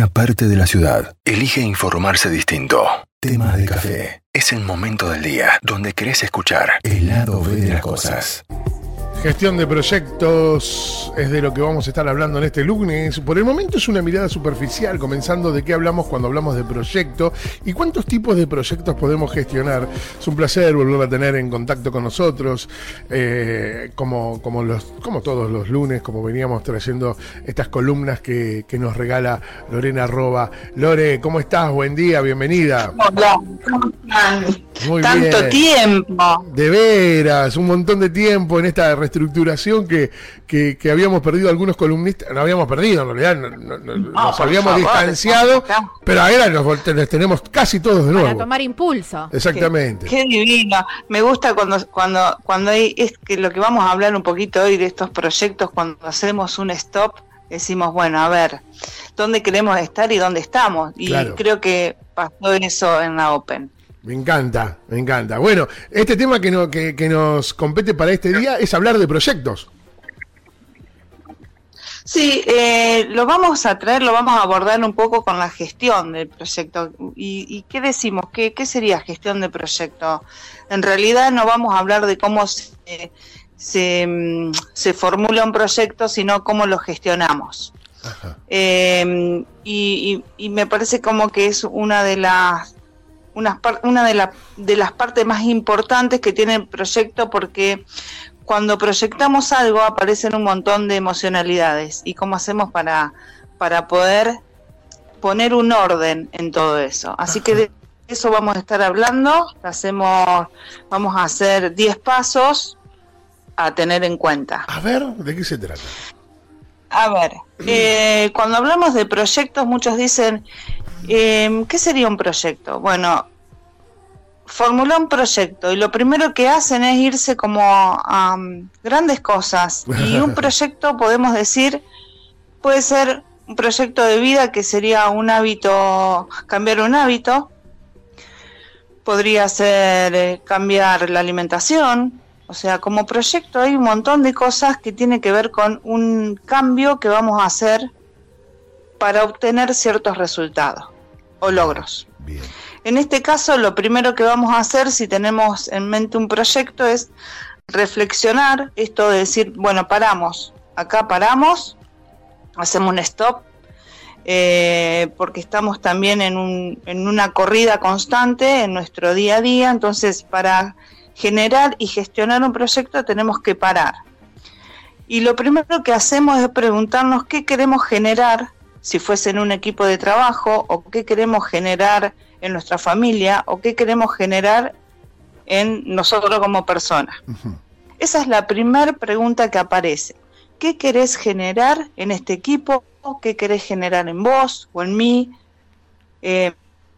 una parte de la ciudad elige informarse distinto. Tema de café. Es el momento del día donde querés escuchar el lado B de las cosas. Gestión de proyectos es de lo que vamos a estar hablando en este lunes. Por el momento es una mirada superficial, comenzando de qué hablamos cuando hablamos de proyecto y cuántos tipos de proyectos podemos gestionar. Es un placer volver a tener en contacto con nosotros, eh, como, como, los, como todos los lunes, como veníamos trayendo estas columnas que, que nos regala Lorena Arroba. Lore, ¿cómo estás? Buen día, bienvenida. Hola, ¿cómo están? Muy Tanto bien. tiempo. De veras, un montón de tiempo en esta reestructuración que, que, que habíamos perdido algunos columnistas, no habíamos perdido en realidad, no- no- no- nos habíamos favor, distanciado, pero ahora nos, les tenemos casi todos de Para nuevo. tomar impulso. Exactamente. Qué divino. Me gusta cuando cuando cuando hay es que lo que vamos a hablar un poquito hoy de estos proyectos cuando hacemos un stop decimos, bueno, a ver, ¿dónde queremos estar y dónde estamos? Y Claro. creo que pasó eso en la Open. Me encanta, me encanta. Bueno, este tema que, no, que, que nos compete para este día es hablar de proyectos. Sí, eh, lo vamos a traer, lo vamos a abordar un poco con la gestión del proyecto. ¿Y, y qué decimos? ¿Qué, ¿Qué sería gestión de proyecto? En realidad no vamos a hablar de cómo se, se, mm, se formula un proyecto, sino cómo lo gestionamos. Ajá. Eh, y, y- y me parece como que es una de las una de, la- de las partes más importantes que tiene el proyecto porque cuando proyectamos algo aparecen un montón de emocionalidades y cómo hacemos para, para poder poner un orden en todo eso. Así que de eso vamos a estar hablando, hacemos, vamos a hacer 10 pasos a tener en cuenta. A ver, ¿de qué se trata? A ver, eh, cuando hablamos de proyectos, muchos dicen, eh, ¿qué sería un proyecto? Bueno, formula un proyecto y lo primero que hacen es irse como a um, grandes cosas. Y un proyecto, podemos decir, puede ser un proyecto de vida que sería un hábito, cambiar un hábito. Podría ser eh, cambiar la alimentación, o sea, como proyecto hay un montón de cosas que tienen que ver con un cambio que vamos a hacer para obtener ciertos resultados o logros. Bien. En este caso, lo primero que vamos a hacer si tenemos en mente un proyecto es reflexionar esto de decir, bueno, paramos, acá paramos, hacemos un stop, eh, porque estamos también en, un- en una corrida constante en nuestro día a día, entonces para generar y gestionar un proyecto tenemos que parar. Y lo primero que hacemos es preguntarnos qué queremos generar, si fuese en un equipo de trabajo, o qué queremos generar en nuestra familia, o qué queremos generar en nosotros como personas. Esa es la primera pregunta que aparece. ¿Qué querés generar en este equipo? ¿Qué querés generar en vos o en mí? Eh,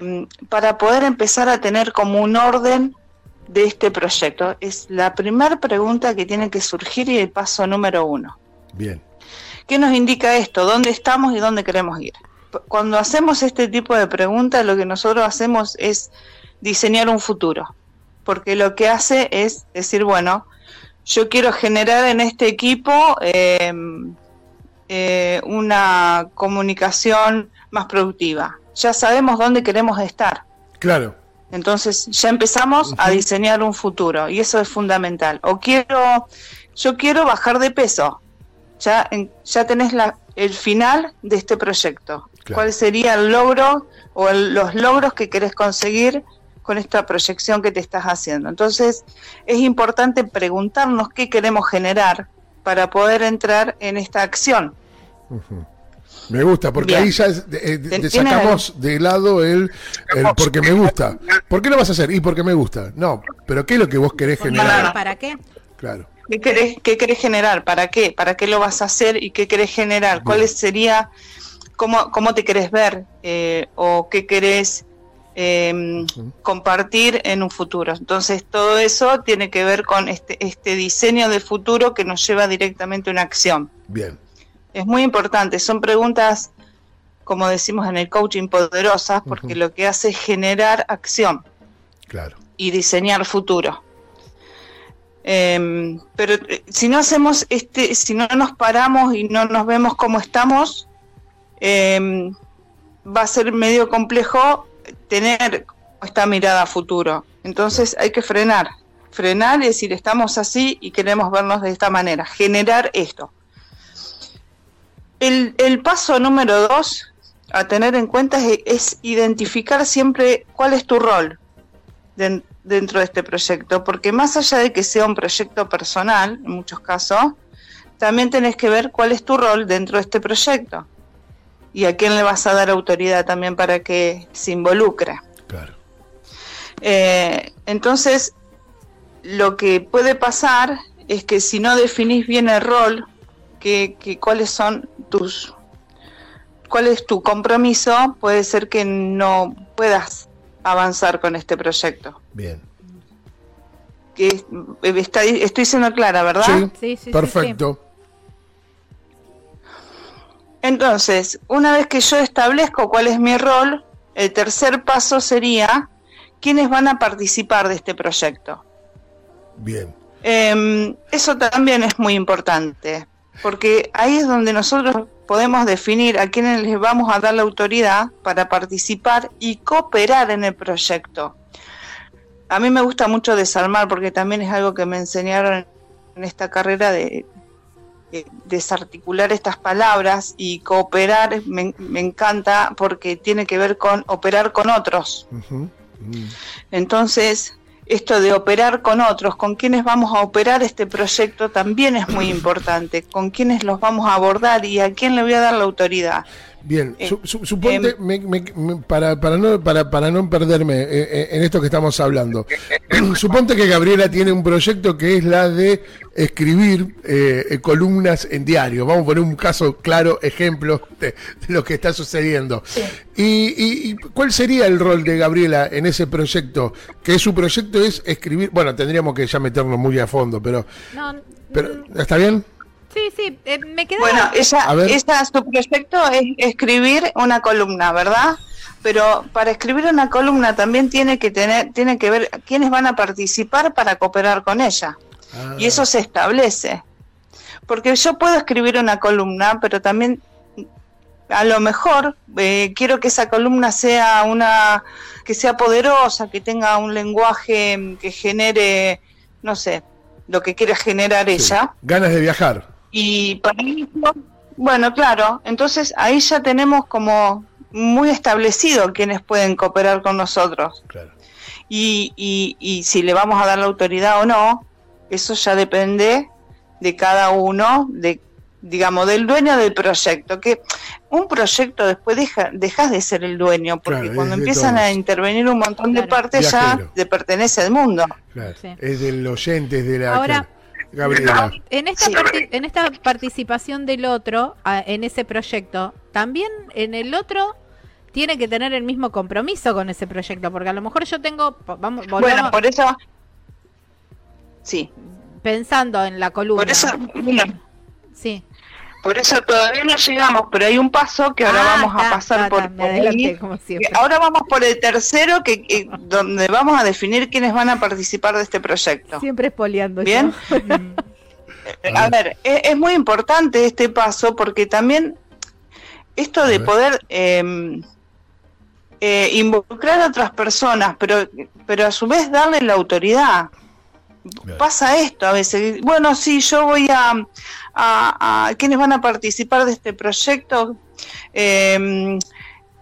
mm, para poder empezar a tener como un orden de este proyecto. Es la primera pregunta que tiene que surgir y el paso número uno. Bien. ¿Qué nos indica esto? ¿Dónde estamos y dónde queremos ir? Cuando hacemos este tipo de preguntas, lo que nosotros hacemos es diseñar un futuro, porque lo que hace es decir, bueno, yo quiero generar en este equipo eh, eh, una comunicación más productiva. Ya sabemos dónde queremos estar. Claro. Entonces ya empezamos a diseñar un futuro y eso es fundamental. O quiero, yo quiero bajar de peso. Ya, en- ya tenés la, el final de este proyecto. Claro. ¿Cuál sería el logro o el- los logros que querés conseguir con esta proyección que te estás haciendo? Entonces es importante preguntarnos qué queremos generar para poder entrar en esta acción. Me gusta, porque Bien. ahí ya es- eh, Tiene- sacamos de lado el, el porque me gusta. ¿Por qué lo vas a hacer? Y porque me gusta. No, pero ¿qué es lo que vos querés generar? ¿Para qué? Claro. ¿Qué querés, ¿Qué querés generar? ¿Para qué? ¿Para qué lo vas a hacer y qué querés generar? ¿Cuál sería, cómo, cómo te querés ver eh, o qué querés eh, Ujú. compartir en un futuro? Entonces todo eso tiene que ver con este, este diseño de futuro que nos lleva directamente a una acción. Bien. Es muy importante, son preguntas, como decimos en el coaching, poderosas porque lo que hace es generar acción Claro. y diseñar futuro. Em, pero eh, si no hacemos este, si no nos paramos y no nos vemos como estamos, em, va a ser medio complejo tener esta mirada a futuro. Entonces hay que frenar, frenar y decir, estamos así y queremos vernos de esta manera, generar esto. El, el paso número dos a tener en cuenta es, identificar siempre cuál es tu rol dentro de este proyecto, porque más allá de que sea un proyecto personal, en muchos casos, también tenés que ver cuál es tu rol dentro de este proyecto y a quién le vas a dar autoridad también para que se involucre. Claro. Eh, entonces, lo que puede pasar es que si no definís bien el rol, que, que cuáles son tus cuál es tu compromiso, puede ser que no puedas avanzar con este proyecto. Bien. Que estoy siendo clara, ¿verdad? Sí, sí, perfecto. Entonces, una vez que yo establezco cuál es mi rol, el tercer paso sería quiénes van a participar de este proyecto. Bien. Em, eso también es muy importante, porque ahí es donde nosotros podemos definir a quiénes les vamos a dar la autoridad para participar y cooperar en el proyecto. A mí me gusta mucho desarmar porque también es algo que me enseñaron en esta carrera de, desarticular estas palabras y cooperar me, encanta porque tiene que ver con operar con otros. Entonces, esto de operar con otros, con quienes vamos a operar este proyecto también es muy importante, con quienes los vamos a abordar y a quién le voy a dar la autoridad. Bien, eh, suponte, em, para, para, no, para, para no perderme eh, eh, en esto que estamos hablando, suponte que Gabriela tiene un proyecto que es la de escribir columnas en diario. Vamos a poner un caso claro, ejemplo de, lo que está sucediendo. Y, y, cuál sería el rol de Gabriela en ese proyecto? Que su proyecto es escribir, bueno, tendríamos que ya meternos muy a fondo, pero... pero ¿Está bien? Sí, sí, eh, me queda. Bueno, esa, esa, su proyecto es escribir una columna, ¿verdad? Pero para escribir una columna también tiene que tener, tiene que ver quiénes van a participar para cooperar con ella. Ah. Y eso se establece. Porque yo puedo escribir una columna, pero también a lo mejor eh, quiero que esa columna sea una que sea poderosa, que tenga un lenguaje que genere, no sé, lo que quiera generar ella. Ganas de viajar. Y para eso, bueno, claro, entonces ahí ya tenemos como muy establecido quiénes pueden cooperar con nosotros. Y, y, y si le vamos a dar la autoridad o no, eso ya depende de cada uno, de digamos, del dueño del proyecto, que un proyecto después deja, dejas de ser el dueño, porque cuando empiezan a intervenir un montón de partes ya te pertenece al mundo. Es del oyente, es de la... Ahora, Gabriela. En esta, en esta participación del otro, en ese proyecto, también en el otro tiene que tener el mismo compromiso con ese proyecto, porque a lo mejor yo tengo, vamos, bueno, por eso, sí, pensando en la columna, por eso, sí, por eso todavía no llegamos, pero hay un paso que ahora ah, vamos a pasar por, Ahora vamos por el tercero, que, donde vamos a definir quiénes van a participar de este proyecto. Siempre espoleando. Bien. a ver, es, muy importante este paso porque también esto de poder em, eh, involucrar a otras personas, pero, pero a su vez darle la autoridad. Pasa esto a veces. Bueno, sí, yo voy a, a, a quienes van a participar de este proyecto. Em,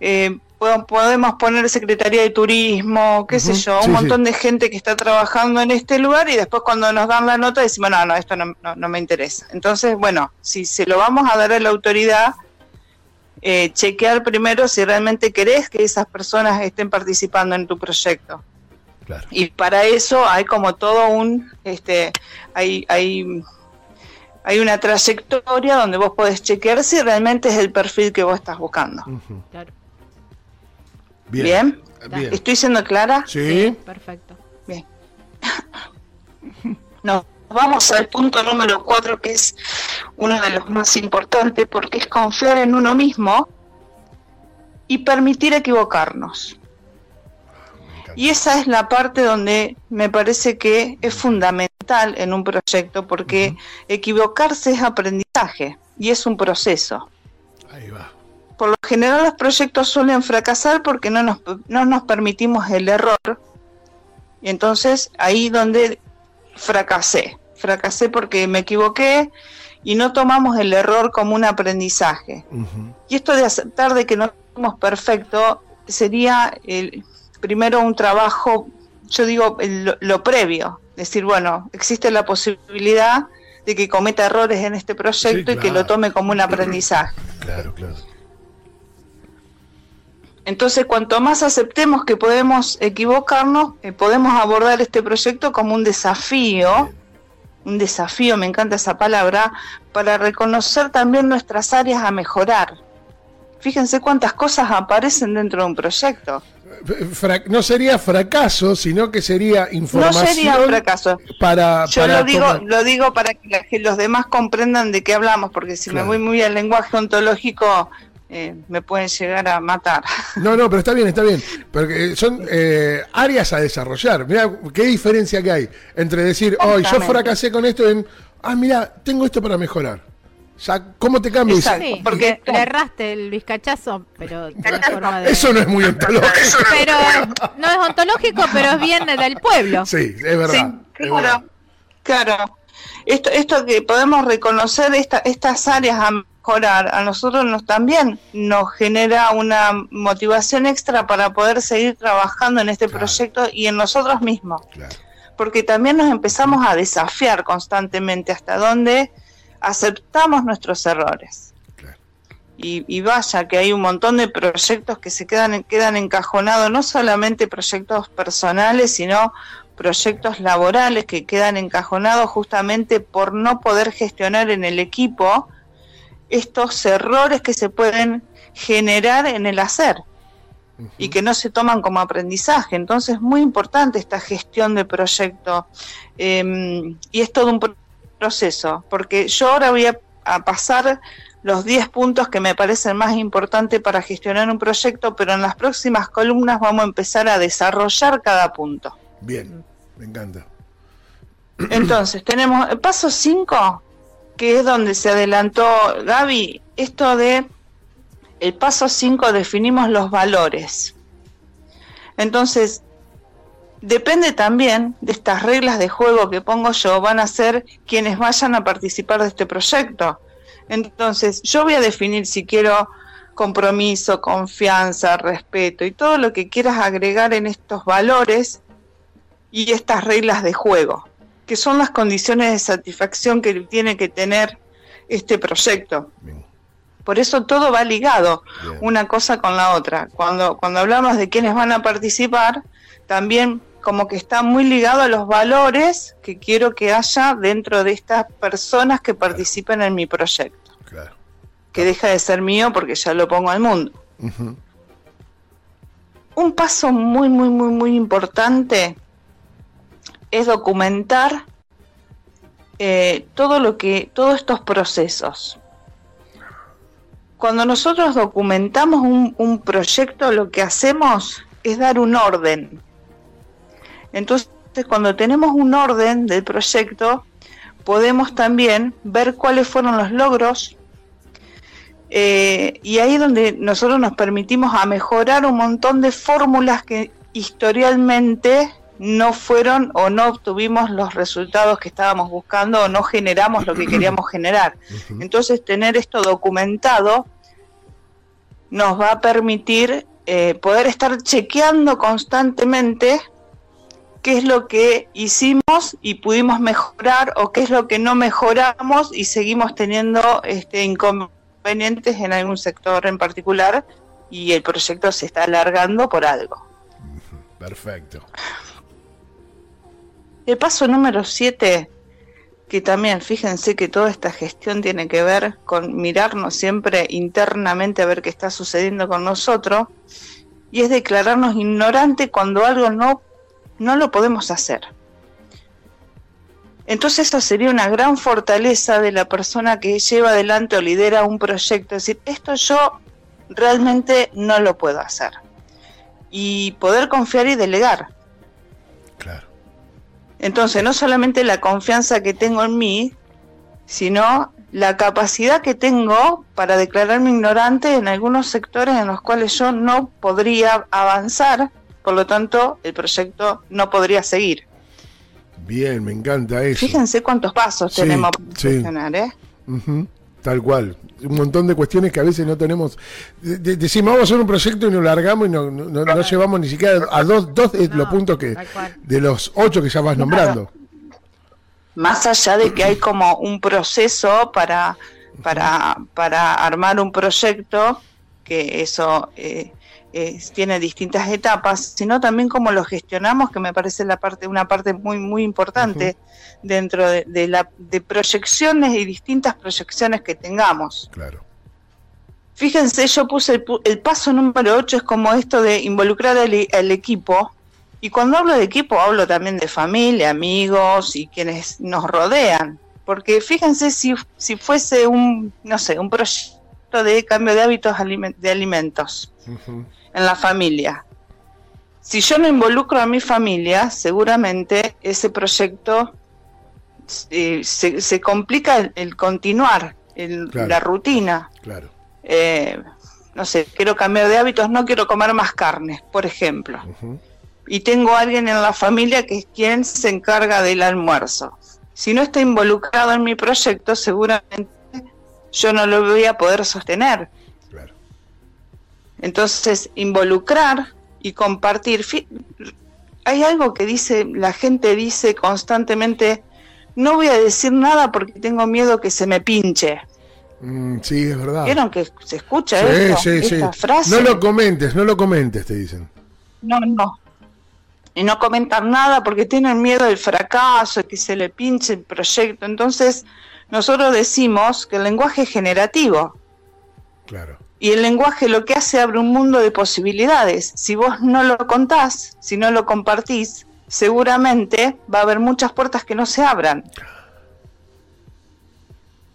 eh, podemos poner Secretaría de Turismo, qué sé yo, un montón de gente que está trabajando en este lugar y después cuando nos dan la nota decimos, no, no, esto no, no, me interesa. Entonces, bueno, si se lo vamos a dar a la autoridad, eh, chequear primero si realmente querés que esas personas estén participando en tu proyecto. Y para eso hay como todo un, este, hay, hay, hay una trayectoria donde vos podés chequear si realmente es el perfil que vos estás buscando. claro. Bien. ¿Estoy siendo clara? Sí. perfecto. Bien. Nos vamos al punto número cuatro, que es uno de los más importantes, porque es confiar en uno mismo y permitir equivocarnos. Y esa es la parte donde me parece que es fundamental en un proyecto, porque equivocarse es aprendizaje y es un proceso. Ahí va. por lo general los proyectos suelen fracasar porque no nos, no nos permitimos el error. Y entonces ahí donde fracasé. Fracasé porque me equivoqué y no tomamos el error como un aprendizaje. Y esto de aceptar de que no somos perfectos sería el, primero un trabajo, yo digo, lo previo. Decir, bueno, existe la posibilidad de que cometa errores en este proyecto y que lo tome como un aprendizaje. Claro, claro. Entonces, cuanto más aceptemos que podemos equivocarnos, eh, podemos abordar este proyecto como un desafío, un desafío, me encanta esa palabra, para reconocer también nuestras áreas a mejorar. Fíjense cuántas cosas aparecen dentro de un proyecto. No sería fracaso, sino que sería información. No sería fracaso. Para, Yo lo digo, lo digo para que, los demás comprendan de qué hablamos, porque si me voy muy al lenguaje ontológico, eh, me pueden llegar a matar. No, no, pero está bien, está bien. Porque son eh, áreas a desarrollar. Mira, qué diferencia que hay entre decir, hoy yo fracasé con esto en, ah, mira, tengo esto para mejorar. ¿Cómo te cambias? Sí, porque le erraste el bizcachazo, pero Eso no es muy ontológico. pero no es ontológico, pero es bien del pueblo. Sí, es verdad. claro, claro. Esto, esto que podemos reconocer esta, estas áreas a mejorar, a nosotros nos también nos genera una motivación extra para poder seguir trabajando en este proyecto y en nosotros mismos. Porque también nos empezamos a desafiar constantemente hasta donde aceptamos nuestros errores. Y, y, vaya que hay un montón de proyectos que se quedan, quedan encajonados, no solamente proyectos personales, sino proyectos laborales que quedan encajonados justamente por no poder gestionar en el equipo estos errores que se pueden generar en el hacer y que no se toman como aprendizaje. Entonces es muy importante esta gestión de proyecto em, y es todo un proceso, porque yo ahora voy a, a pasar los 10 puntos que me parecen más importantes para gestionar un proyecto, pero en las próximas columnas vamos a empezar a desarrollar cada punto. Bien. Me encanta. Entonces, tenemos el paso 5, que es donde se adelantó Gaby, esto de el paso 5 definimos los valores. Entonces, depende también de estas reglas de juego que pongo yo, van a ser quienes vayan a participar de este proyecto. Entonces, yo voy a definir si quiero compromiso, confianza, respeto y todo lo que quieras agregar en estos valores y estas reglas de juego, que son las condiciones de satisfacción que tiene que tener este proyecto. Por eso todo va ligado una cosa con la otra. Cuando, cuando hablamos de quienes van a participar, también como que está muy ligado a los valores que quiero que haya dentro de estas personas que participen en mi proyecto. Que deja de ser mío porque ya lo pongo al mundo. Un paso muy, muy, muy, muy importante es documentar eh, todo lo que, todos estos procesos. Cuando nosotros documentamos un, un proyecto, lo que hacemos es dar un orden. Entonces, cuando tenemos un orden del proyecto, podemos también ver cuáles fueron los logros, eh, y ahí es donde nosotros nos permitimos a mejorar un montón de fórmulas que historialmente no fueron o no obtuvimos los resultados que estábamos buscando o no generamos lo que queríamos generar. Entonces, tener esto documentado nos va a permitir eh, poder estar chequeando constantemente qué es lo que hicimos y pudimos mejorar o qué es lo que no mejoramos y seguimos teniendo este, inconvenientes en algún sector en particular y el proyecto se está alargando por algo. Perfecto. El paso número 7, que también fíjense que toda esta gestión tiene que ver con mirarnos siempre internamente a ver qué está sucediendo con nosotros, y es declararnos ignorante cuando algo no, no lo podemos hacer. Entonces eso sería una gran fortaleza de la persona que lleva adelante o lidera un proyecto, es decir, esto yo realmente no lo puedo hacer. Y poder confiar y delegar. Entonces, no solamente la confianza que tengo en mí, sino la capacidad que tengo para declararme ignorante en algunos sectores en los cuales yo no podría avanzar, por lo tanto el proyecto no podría seguir. Bien, me encanta eso. Fíjense cuántos pasos tenemos para funcionar, ¿eh? Tal cual. Un montón de cuestiones que a veces no tenemos. decimos, vamos a hacer un proyecto y nos largamos y no, no, llevamos ni siquiera a dos, dos de los puntos que. de los ocho que ya vas nombrando. Más allá de que hay como un proceso para, para, para armar un proyecto, que eso eh, tiene distintas etapas, sino también cómo lo gestionamos, que me parece la parte, una parte muy, muy importante dentro de, la, de proyecciones y distintas proyecciones que tengamos. Claro. Fíjense, yo puse el, paso número 8, es como esto de involucrar al, equipo. Y cuando hablo de equipo, hablo también de familia, amigos y quienes nos rodean. Porque fíjense si, si fuese un, no sé, un proyecto de cambio de hábitos de alimentos en la familia. Si yo no involucro a mi familia, seguramente ese proyecto eh, se, complica el, continuar, el, la rutina. Claro. Eh, no sé, quiero cambiar de hábitos, no quiero comer más carne, por ejemplo. Y tengo a alguien en la familia que es quien se encarga del almuerzo. Si no está involucrado en mi proyecto, seguramente yo no lo voy a poder sostener. Entonces, involucrar y compartir. Hay algo que dice, la gente dice constantemente, no voy a decir nada porque tengo miedo que se me pinche. Mm, sí, es verdad. ¿Vieron que se escucha esta frase? No lo comentes, no lo comentes, te dicen. No, no. Y no comentan nada porque tienen miedo del fracaso, que se le pinche el proyecto. Entonces, nosotros decimos que el lenguaje es generativo. Claro. Y el lenguaje lo que hace abre un mundo de posibilidades. Si vos no lo contás, si no lo compartís, seguramente va a haber muchas puertas que no se abran.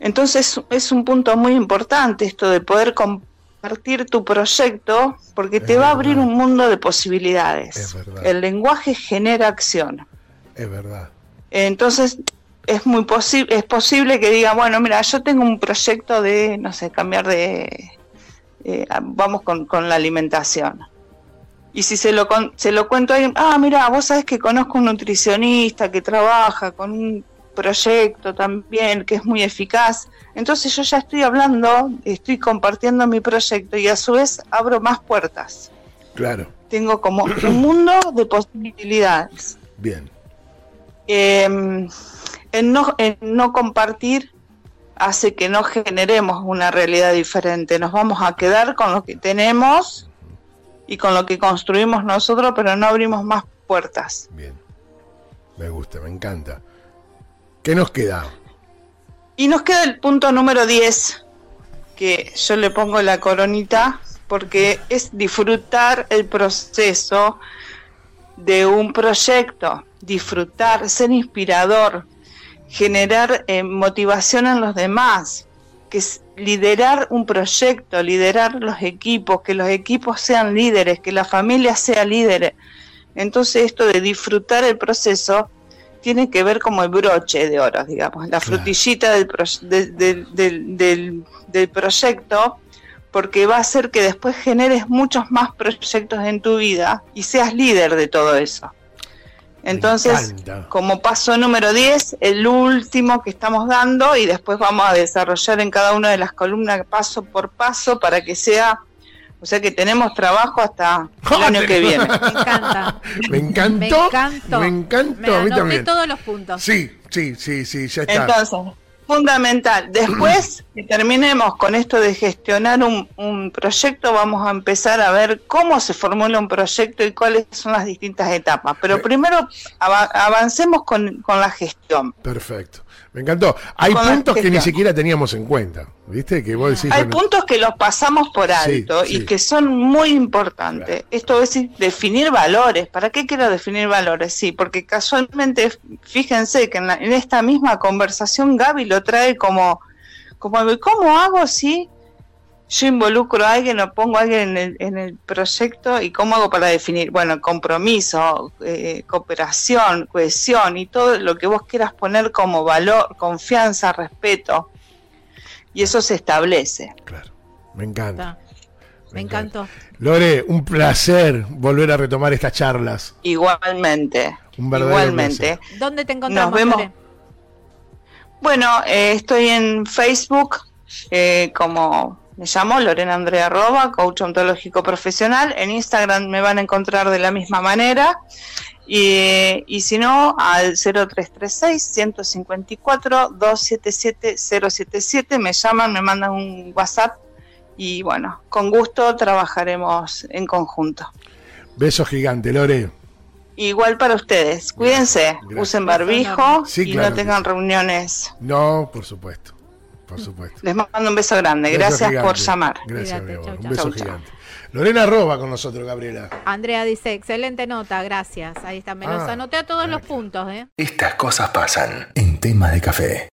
Entonces es un punto muy importante esto de poder compartir tu proyecto porque te va a abrir un mundo de posibilidades. El lenguaje genera acción. Es verdad. Entonces es muy posible es posible que diga, bueno, mira, yo tengo un proyecto de, no sé, cambiar de eh, vamos con, la alimentación. Y si se lo, se lo cuento a alguien, ah, mira, vos sabés que conozco un nutricionista que trabaja con un proyecto también que es muy eficaz. Entonces yo ya estoy hablando, estoy compartiendo mi proyecto y a su vez abro más puertas. Claro. Tengo como un mundo de posibilidades. Bien. Em, en, no, en no compartir hace que no generemos una realidad diferente. Nos vamos a quedar con lo que tenemos y con lo que construimos nosotros, pero no abrimos más puertas. Bien, me gusta, me encanta. ¿Qué nos queda? Y nos queda el punto número 10, que yo le pongo la coronita, porque es disfrutar el proceso de un proyecto, disfrutar, ser inspirador, generar eh, motivación en los demás, que es liderar un proyecto, liderar los equipos, que los equipos sean líderes, que la familia sea líder. Entonces esto de disfrutar el proceso tiene que ver como el broche de oro, digamos, la frutillita del, del, del proyecto, porque va a hacer que después generes muchos más proyectos en tu vida y seas líder de todo eso. Entonces, como paso número 10, el último que estamos dando y después vamos a desarrollar en cada una de las columnas paso por paso para que sea, o sea que tenemos trabajo hasta el año que viene. Me encanta. Me encantó. Me encantó. Me encantó. a mí también. todos los puntos. Sí, sí, sí, sí, ya está. Entonces, fundamental. Después que terminemos con esto de gestionar un, proyecto, vamos a empezar a ver cómo se formula un proyecto y cuáles son las distintas etapas. Pero primero avancemos con, con la gestión. Perfecto. Me encantó. Hay puntos que ni siquiera teníamos en cuenta, ¿viste? Que vos decís, Hay puntos que los pasamos por alto y que son muy importantes. Esto es definir valores. ¿Para qué quiero definir valores? Sí, porque casualmente, fíjense que en, en esta misma conversación Gaby lo trae como, como ¿cómo hago si yo involucro a alguien o pongo a alguien en el, proyecto y cómo hago para definir, bueno, compromiso, eh, cooperación, cohesión y todo lo que vos quieras poner como valor, confianza, respeto. Y eso se establece. Claro, me encanta. Me, encantó. Lore, un placer volver a retomar estas charlas. Igualmente. igualmente. ¿Dónde te encontramos? Nos vemos. Bueno, eh, estoy en Facebook eh, como me llamo Lorena Andrea Roba, coach ontológico profesional. En Instagram me van a encontrar de la misma manera. Y, y si no, al 0336-154-277-077 me llaman, me mandan un WhatsApp y bueno, con gusto trabajaremos en conjunto. Beso gigante, Lore. Igual para ustedes. Cuídense, usen barbijo y no tengan reuniones. No, por supuesto. Por supuesto. Les mando un beso grande. Gracias por llamar. Gracias, mi amor. Un beso gigante. Lorena Roba con nosotros, Gabriela. Andrea dice, excelente nota, gracias. Ahí está, me los ah, anoté a todos los puntos. ¿eh? Estas cosas pasan en tema de café.